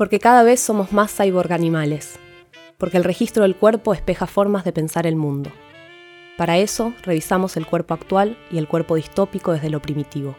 Porque cada vez somos más cyborg animales. Porque el registro del cuerpo espeja formas de pensar el mundo. Para eso, revisamos el cuerpo actual y el cuerpo distópico desde lo primitivo.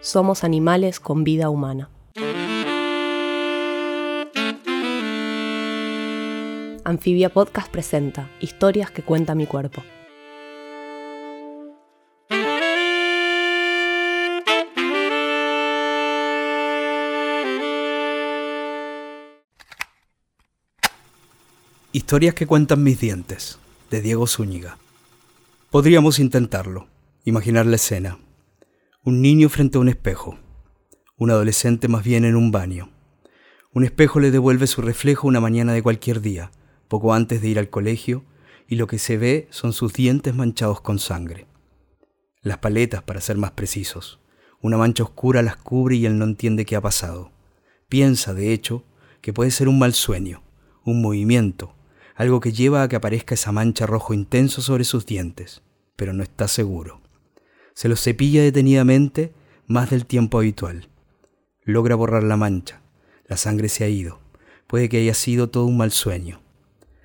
Somos animales con vida humana. Anfibia Podcast presenta Historias que cuenta mi cuerpo. Historias que cuentan mis dientes, de Diego Zúñiga. Podríamos intentarlo, imaginar la escena. Un niño frente a un espejo, un adolescente más bien en un baño. Un espejo le devuelve su reflejo una mañana de cualquier día, poco antes de ir al colegio, y lo que se ve son sus dientes manchados con sangre. Las paletas, para ser más precisos. Una mancha oscura las cubre y él no entiende qué ha pasado. Piensa, de hecho, que puede ser un mal sueño, un movimiento, algo que lleva a que aparezca esa mancha rojo intenso sobre sus dientes, pero no está seguro. Se los cepilla detenidamente más del tiempo habitual. Logra borrar la mancha. La sangre se ha ido. Puede que haya sido todo un mal sueño.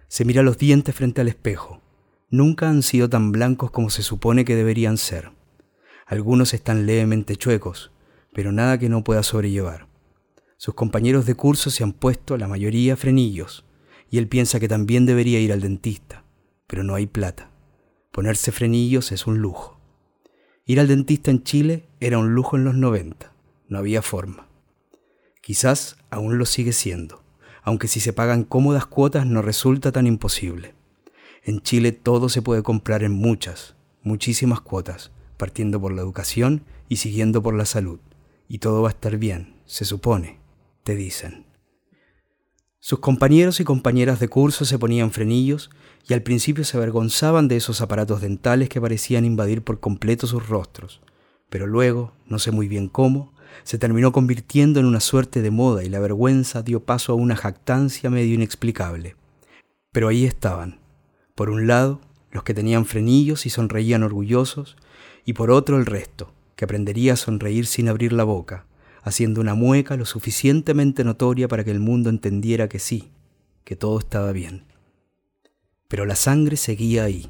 Se mira los dientes frente al espejo. Nunca han sido tan blancos como se supone que deberían ser. Algunos están levemente chuecos, pero nada que no pueda sobrellevar. Sus compañeros de curso se han puesto, la mayoría, frenillos, y él piensa que también debería ir al dentista, pero no hay plata. Ponerse frenillos es un lujo. Ir al dentista en Chile era un lujo en los 90, no había forma. Quizás aún lo sigue siendo, aunque si se pagan cómodas cuotas no resulta tan imposible. En Chile todo se puede comprar en muchas, muchísimas cuotas, partiendo por la educación y siguiendo por la salud. Y todo va a estar bien, se supone, te dicen. Sus compañeros y compañeras de curso se ponían frenillos y al principio se avergonzaban de esos aparatos dentales que parecían invadir por completo sus rostros, pero luego, no sé muy bien cómo, se terminó convirtiendo en una suerte de moda y la vergüenza dio paso a una jactancia medio inexplicable. Pero ahí estaban, por un lado, los que tenían frenillos y sonreían orgullosos, y por otro el resto, que aprendería a sonreír sin abrir la boca, haciendo una mueca lo suficientemente notoria para que el mundo entendiera que sí, que todo estaba bien. Pero la sangre seguía ahí.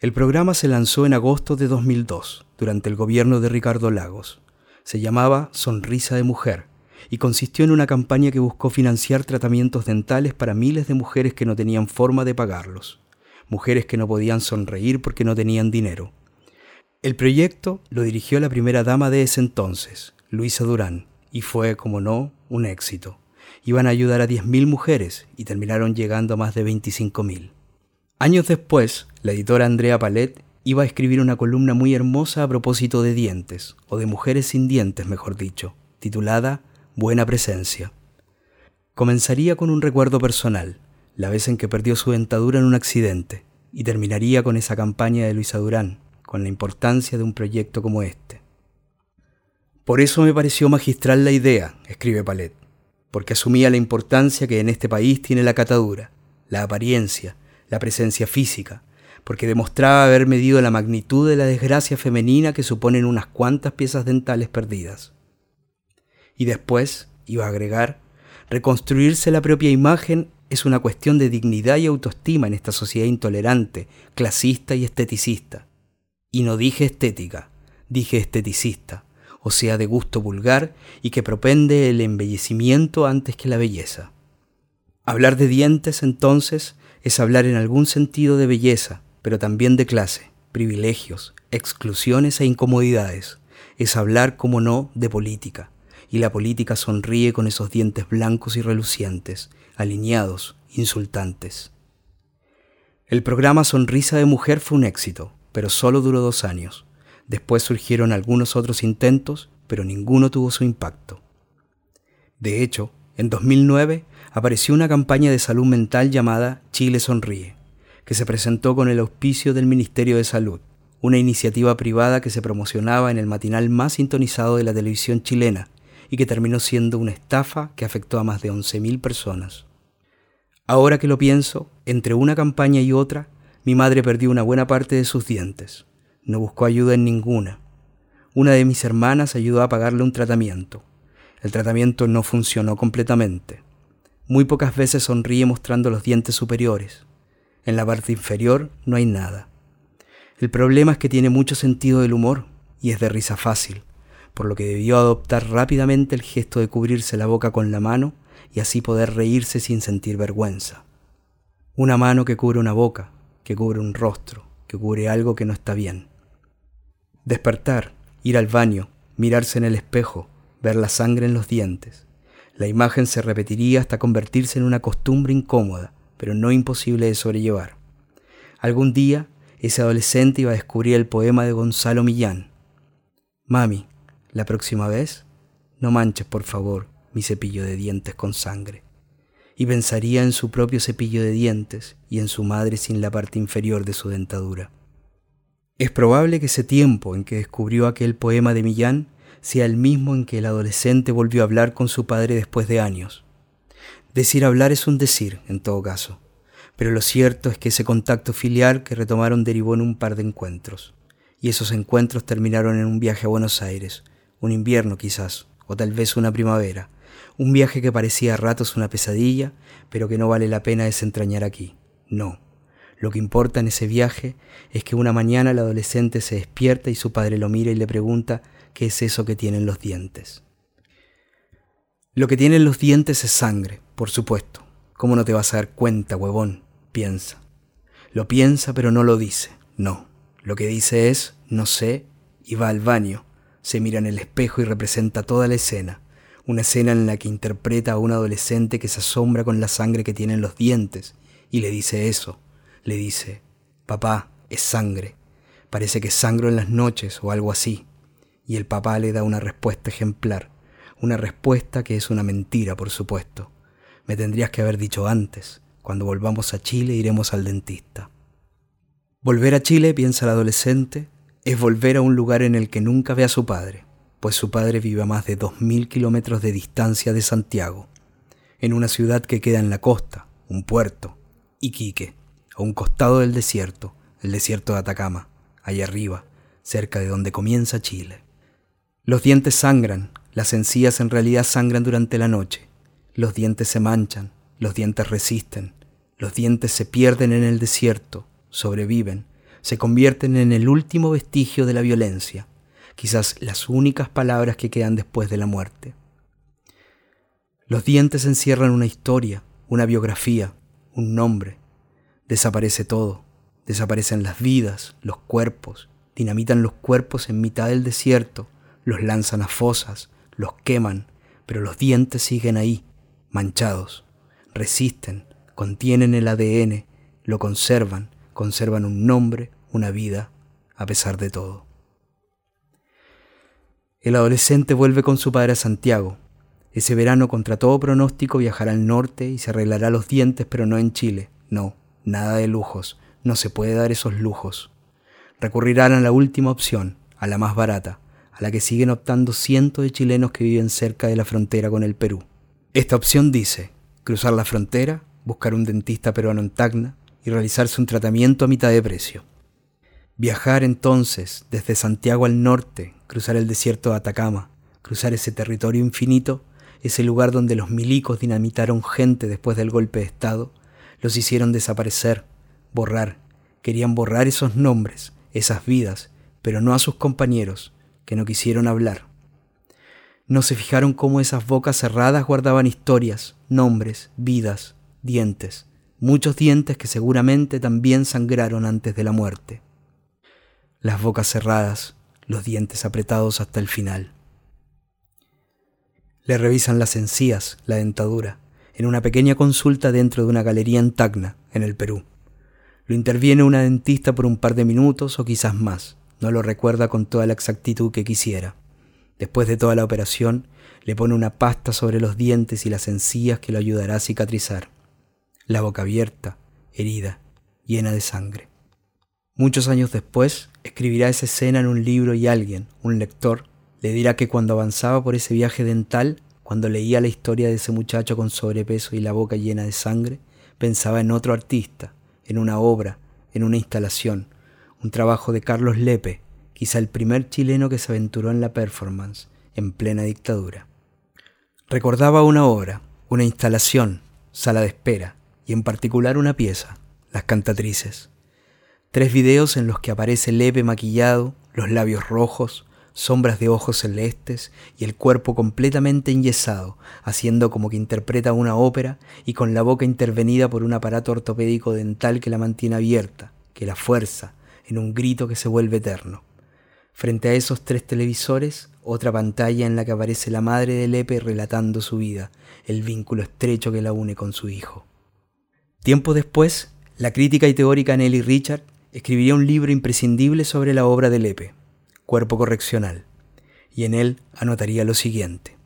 El programa se lanzó en agosto de 2002, durante el gobierno de Ricardo Lagos. Se llamaba Sonrisa de Mujer y consistió en una campaña que buscó financiar tratamientos dentales para miles de mujeres que no tenían forma de pagarlos, mujeres que no podían sonreír porque no tenían dinero. El proyecto lo dirigió la primera dama de ese entonces, Luisa Durán, y fue, como no, un éxito. Iban a ayudar a 10.000 mujeres y terminaron llegando a más de 25.000. Años después, la editora Andrea Palet iba a escribir una columna muy hermosa a propósito de dientes, o de mujeres sin dientes, mejor dicho, titulada Buena Presencia. Comenzaría con un recuerdo personal, la vez en que perdió su dentadura en un accidente, y terminaría con esa campaña de Luisa Durán, con la importancia de un proyecto como este. Por eso me pareció magistral la idea, escribe Palet, porque asumía la importancia que en este país tiene la catadura, la apariencia, la presencia física, porque demostraba haber medido la magnitud de la desgracia femenina que suponen unas cuantas piezas dentales perdidas. Y después, iba a agregar, reconstruirse la propia imagen es una cuestión de dignidad y autoestima en esta sociedad intolerante, clasista y esteticista. Y no dije estética, dije esteticista o sea de gusto vulgar y que propende el embellecimiento antes que la belleza. Hablar de dientes, entonces, es hablar en algún sentido de belleza, pero también de clase, privilegios, exclusiones e incomodidades. Es hablar, como no, de política. Y la política sonríe con esos dientes blancos y relucientes, alineados, insultantes. El programa Sonrisa de Mujer fue un éxito, pero solo duró dos años. Después surgieron algunos otros intentos, pero ninguno tuvo su impacto. De hecho, en 2009 apareció una campaña de salud mental llamada Chile Sonríe, que se presentó con el auspicio del Ministerio de Salud, una iniciativa privada que se promocionaba en el matinal más sintonizado de la televisión chilena y que terminó siendo una estafa que afectó a más de 11.000 personas. Ahora que lo pienso, entre una campaña y otra, mi madre perdió una buena parte de sus dientes. No buscó ayuda en ninguna. Una de mis hermanas ayudó a pagarle un tratamiento. El tratamiento no funcionó completamente. Muy pocas veces sonríe mostrando los dientes superiores. En la parte inferior no hay nada. El problema es que tiene mucho sentido del humor y es de risa fácil, por lo que debió adoptar rápidamente el gesto de cubrirse la boca con la mano y así poder reírse sin sentir vergüenza. Una mano que cubre una boca, que cubre un rostro, que cubre algo que no está bien. Despertar, ir al baño, mirarse en el espejo, ver la sangre en los dientes. La imagen se repetiría hasta convertirse en una costumbre incómoda, pero no imposible de sobrellevar. Algún día, ese adolescente iba a descubrir el poema de Gonzalo Millán. Mami, la próxima vez, no manches, por favor, mi cepillo de dientes con sangre. Y pensaría en su propio cepillo de dientes y en su madre sin la parte inferior de su dentadura. Es probable que ese tiempo en que descubrió aquel poema de Millán sea el mismo en que el adolescente volvió a hablar con su padre después de años. Decir hablar es un decir, en todo caso, pero lo cierto es que ese contacto filial que retomaron derivó en un par de encuentros, y esos encuentros terminaron en un viaje a Buenos Aires, un invierno quizás, o tal vez una primavera, un viaje que parecía a ratos una pesadilla, pero que no vale la pena desentrañar aquí. No. Lo que importa en ese viaje es que una mañana el adolescente se despierta y su padre lo mira y le pregunta qué es eso que tienen los dientes. Lo que tienen los dientes es sangre, por supuesto. ¿Cómo no te vas a dar cuenta, huevón? Piensa. Lo piensa pero no lo dice. No. Lo que dice es, no sé, y va al baño. Se mira en el espejo y representa toda la escena. Una escena en la que interpreta a un adolescente que se asombra con la sangre que tiene en los dientes y le dice eso. Le dice, papá, es sangre. Parece que sangro en las noches o algo así y el papá le da una respuesta ejemplar, una respuesta que es una mentira, por supuesto. Me tendrías que haber dicho antes, cuando volvamos a Chile iremos al dentista. Volver a Chile, piensa el adolescente, es volver a un lugar en el que nunca ve a su padre, pues su padre vive a más de dos mil kilómetros de distancia de Santiago, en una ciudad que queda en la costa, un puerto, Iquique, a un costado del desierto, el desierto de Atacama, allá arriba, cerca de donde comienza Chile. Los dientes sangran, las encías en realidad sangran durante la noche. Los dientes se manchan, los dientes resisten, los dientes se pierden en el desierto, sobreviven, se convierten en el último vestigio de la violencia, quizás las únicas palabras que quedan después de la muerte. Los dientes encierran una historia, una biografía, un nombre. Desaparece todo, desaparecen las vidas, los cuerpos, dinamitan los cuerpos en mitad del desierto, los lanzan a fosas, los queman, pero los dientes siguen ahí, manchados, resisten, contienen el ADN, lo conservan, conservan un nombre, una vida, a pesar de todo. El adolescente vuelve con su padre a Santiago. Ese verano, contra todo pronóstico, viajará al norte y se arreglará los dientes, pero no en Chile. No, nada de lujos. No se puede dar esos lujos. Recurrirán a la última opción, a la más barata, a la que siguen optando cientos de chilenos que viven cerca de la frontera con el Perú. Esta opción dice cruzar la frontera, buscar un dentista peruano en Tacna y realizarse un tratamiento a mitad de precio. Viajar entonces desde Santiago al norte, cruzar el desierto de Atacama, cruzar ese territorio infinito, ese lugar donde los milicos dinamitaron gente después del golpe de Estado, los hicieron desaparecer, borrar, querían borrar esos nombres, esas vidas, pero no a sus compañeros, que no quisieron hablar. No se fijaron cómo esas bocas cerradas guardaban historias, nombres, vidas, dientes, muchos dientes que seguramente también sangraron antes de la muerte. Las bocas cerradas, los dientes apretados hasta el final. Le revisan las encías, la dentadura, en una pequeña consulta dentro de una galería en Tacna, en el Perú. Lo interviene una dentista por un par de minutos o quizás más. No lo recuerda con toda la exactitud que quisiera. Después de toda la operación, le pone una pasta sobre los dientes y las encías que lo ayudará a cicatrizar. La boca abierta, herida, llena de sangre. Muchos años después, escribirá esa escena en un libro y alguien, un lector, le dirá que cuando avanzaba por ese viaje dental, cuando leía la historia de ese muchacho con sobrepeso y la boca llena de sangre, pensaba en otro artista, en una obra, en una instalación, un trabajo de Carlos Lepe, quizá el primer chileno que se aventuró en la performance en plena dictadura. Recordaba una obra, una instalación, sala de espera, y en particular una pieza, Las Cantatrices. Tres videos en los que aparece Lepe maquillado, los labios rojos, sombras de ojos celestes y el cuerpo completamente enyesado, haciendo como que interpreta una ópera y con la boca intervenida por un aparato ortopédico dental que la mantiene abierta, que la fuerza, en un grito que se vuelve eterno. Frente a esos tres televisores, otra pantalla en la que aparece la madre de Lepe relatando su vida, el vínculo estrecho que la une con su hijo. Tiempo después, la crítica y teórica Nelly Richard escribiría un libro imprescindible sobre la obra de Lepe, Cuerpo Correccional, y en él anotaría lo siguiente.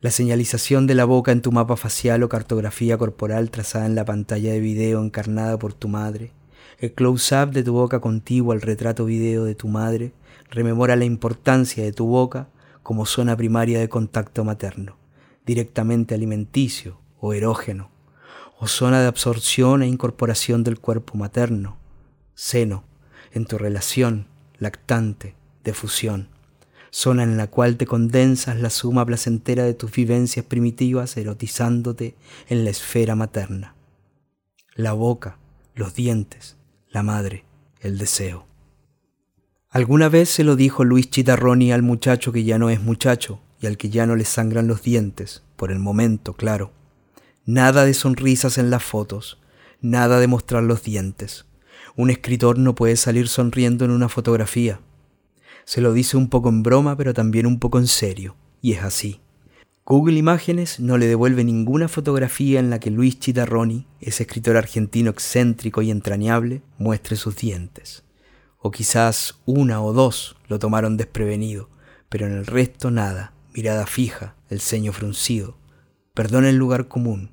La señalización de la boca en tu mapa facial o cartografía corporal trazada en la pantalla de video encarnada por tu madre, el close-up de tu boca contiguo al retrato video de tu madre, rememora la importancia de tu boca como zona primaria de contacto materno, directamente alimenticio o erógeno, o zona de absorción e incorporación del cuerpo materno, seno, en tu relación lactante, de fusión, zona en la cual te condensas la suma placentera de tus vivencias primitivas erotizándote en la esfera materna. La boca, los dientes, la madre, el deseo. Alguna vez se lo dijo Luis Chitarroni al muchacho que ya no es muchacho y al que ya no le sangran los dientes, por el momento, claro. Nada de sonrisas en las fotos, nada de mostrar los dientes. Un escritor no puede salir sonriendo en una fotografía. Se lo dice un poco en broma, pero también un poco en serio, y es así. Google Imágenes no le devuelve ninguna fotografía en la que Luis Chitarroni, ese escritor argentino excéntrico y entrañable, muestre sus dientes. O quizás una o dos lo tomaron desprevenido, pero en el resto nada, mirada fija, el ceño fruncido, perdón el lugar común,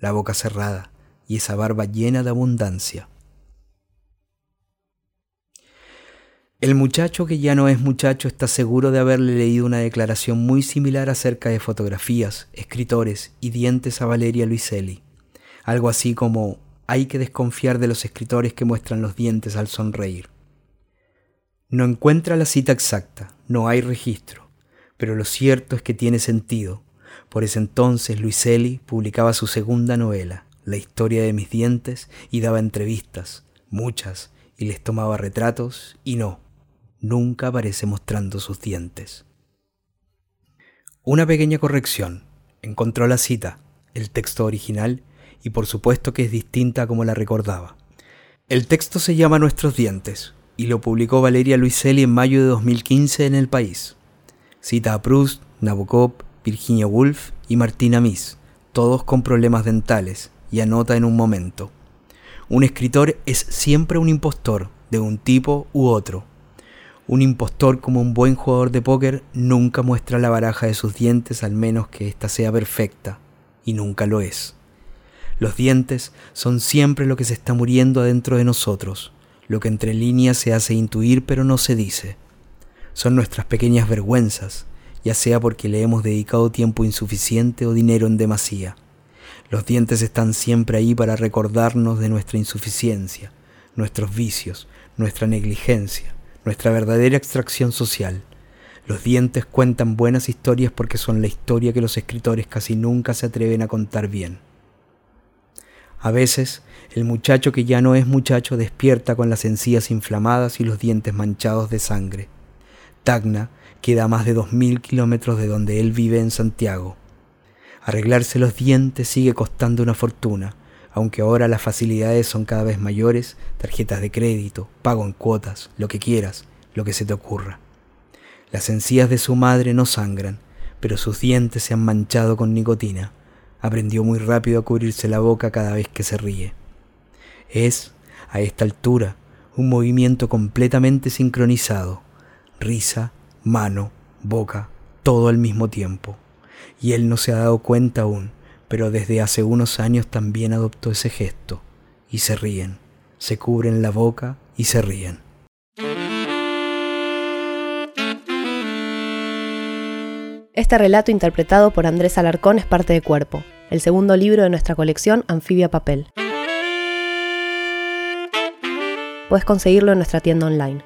la boca cerrada y esa barba llena de abundancia. El muchacho que ya no es muchacho está seguro de haberle leído una declaración muy similar acerca de fotografías, escritores y dientes a Valeria Luiselli. Algo así como hay que desconfiar de los escritores que muestran los dientes al sonreír. No encuentra la cita exacta, no hay registro, pero lo cierto es que tiene sentido. Por ese entonces Luiselli publicaba su segunda novela, La historia de mis dientes, y daba entrevistas, muchas, y les tomaba retratos, y no, nunca aparece mostrando sus dientes. Una pequeña corrección. Encontró la cita, el texto original, y por supuesto que es distinta como la recordaba. El texto se llama Nuestros dientes, y lo publicó Valeria Luiselli en mayo de 2015 en El País. Cita a Proust, Nabokov, Virginia Woolf y Martina Miss, todos con problemas dentales, y anota en un momento. Un escritor es siempre un impostor, de un tipo u otro, un impostor como un buen jugador de póker nunca muestra la baraja de sus dientes al menos que ésta sea perfecta, y nunca lo es. Los dientes son siempre lo que se está muriendo adentro de nosotros, lo que entre líneas se hace intuir pero no se dice. Son nuestras pequeñas vergüenzas, ya sea porque le hemos dedicado tiempo insuficiente o dinero en demasía. Los dientes están siempre ahí para recordarnos de nuestra insuficiencia, nuestros vicios, nuestra negligencia nuestra verdadera extracción social. Los dientes cuentan buenas historias porque son la historia que los escritores casi nunca se atreven a contar bien. A veces, el muchacho que ya no es muchacho despierta con las encías inflamadas y los dientes manchados de sangre. Tacna queda a más de dos mil kilómetros de donde él vive en Santiago. Arreglarse los dientes sigue costando una fortuna, aunque ahora las facilidades son cada vez mayores, tarjetas de crédito, pago en cuotas, lo que quieras, lo que se te ocurra. Las encías de su madre no sangran, pero sus dientes se han manchado con nicotina. Aprendió muy rápido a cubrirse la boca cada vez que se ríe. Es, a esta altura, un movimiento completamente sincronizado. Risa, mano, boca, todo al mismo tiempo. Y él no se ha dado cuenta aún pero desde hace unos años también adoptó ese gesto, y se ríen, se cubren la boca y se ríen. Este relato interpretado por Andrés Alarcón es parte de Cuerpo, el segundo libro de nuestra colección Anfibia Papel. Puedes conseguirlo en nuestra tienda online.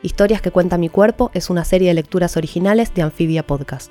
Historias que cuenta mi cuerpo es una serie de lecturas originales de Anfibia Podcast.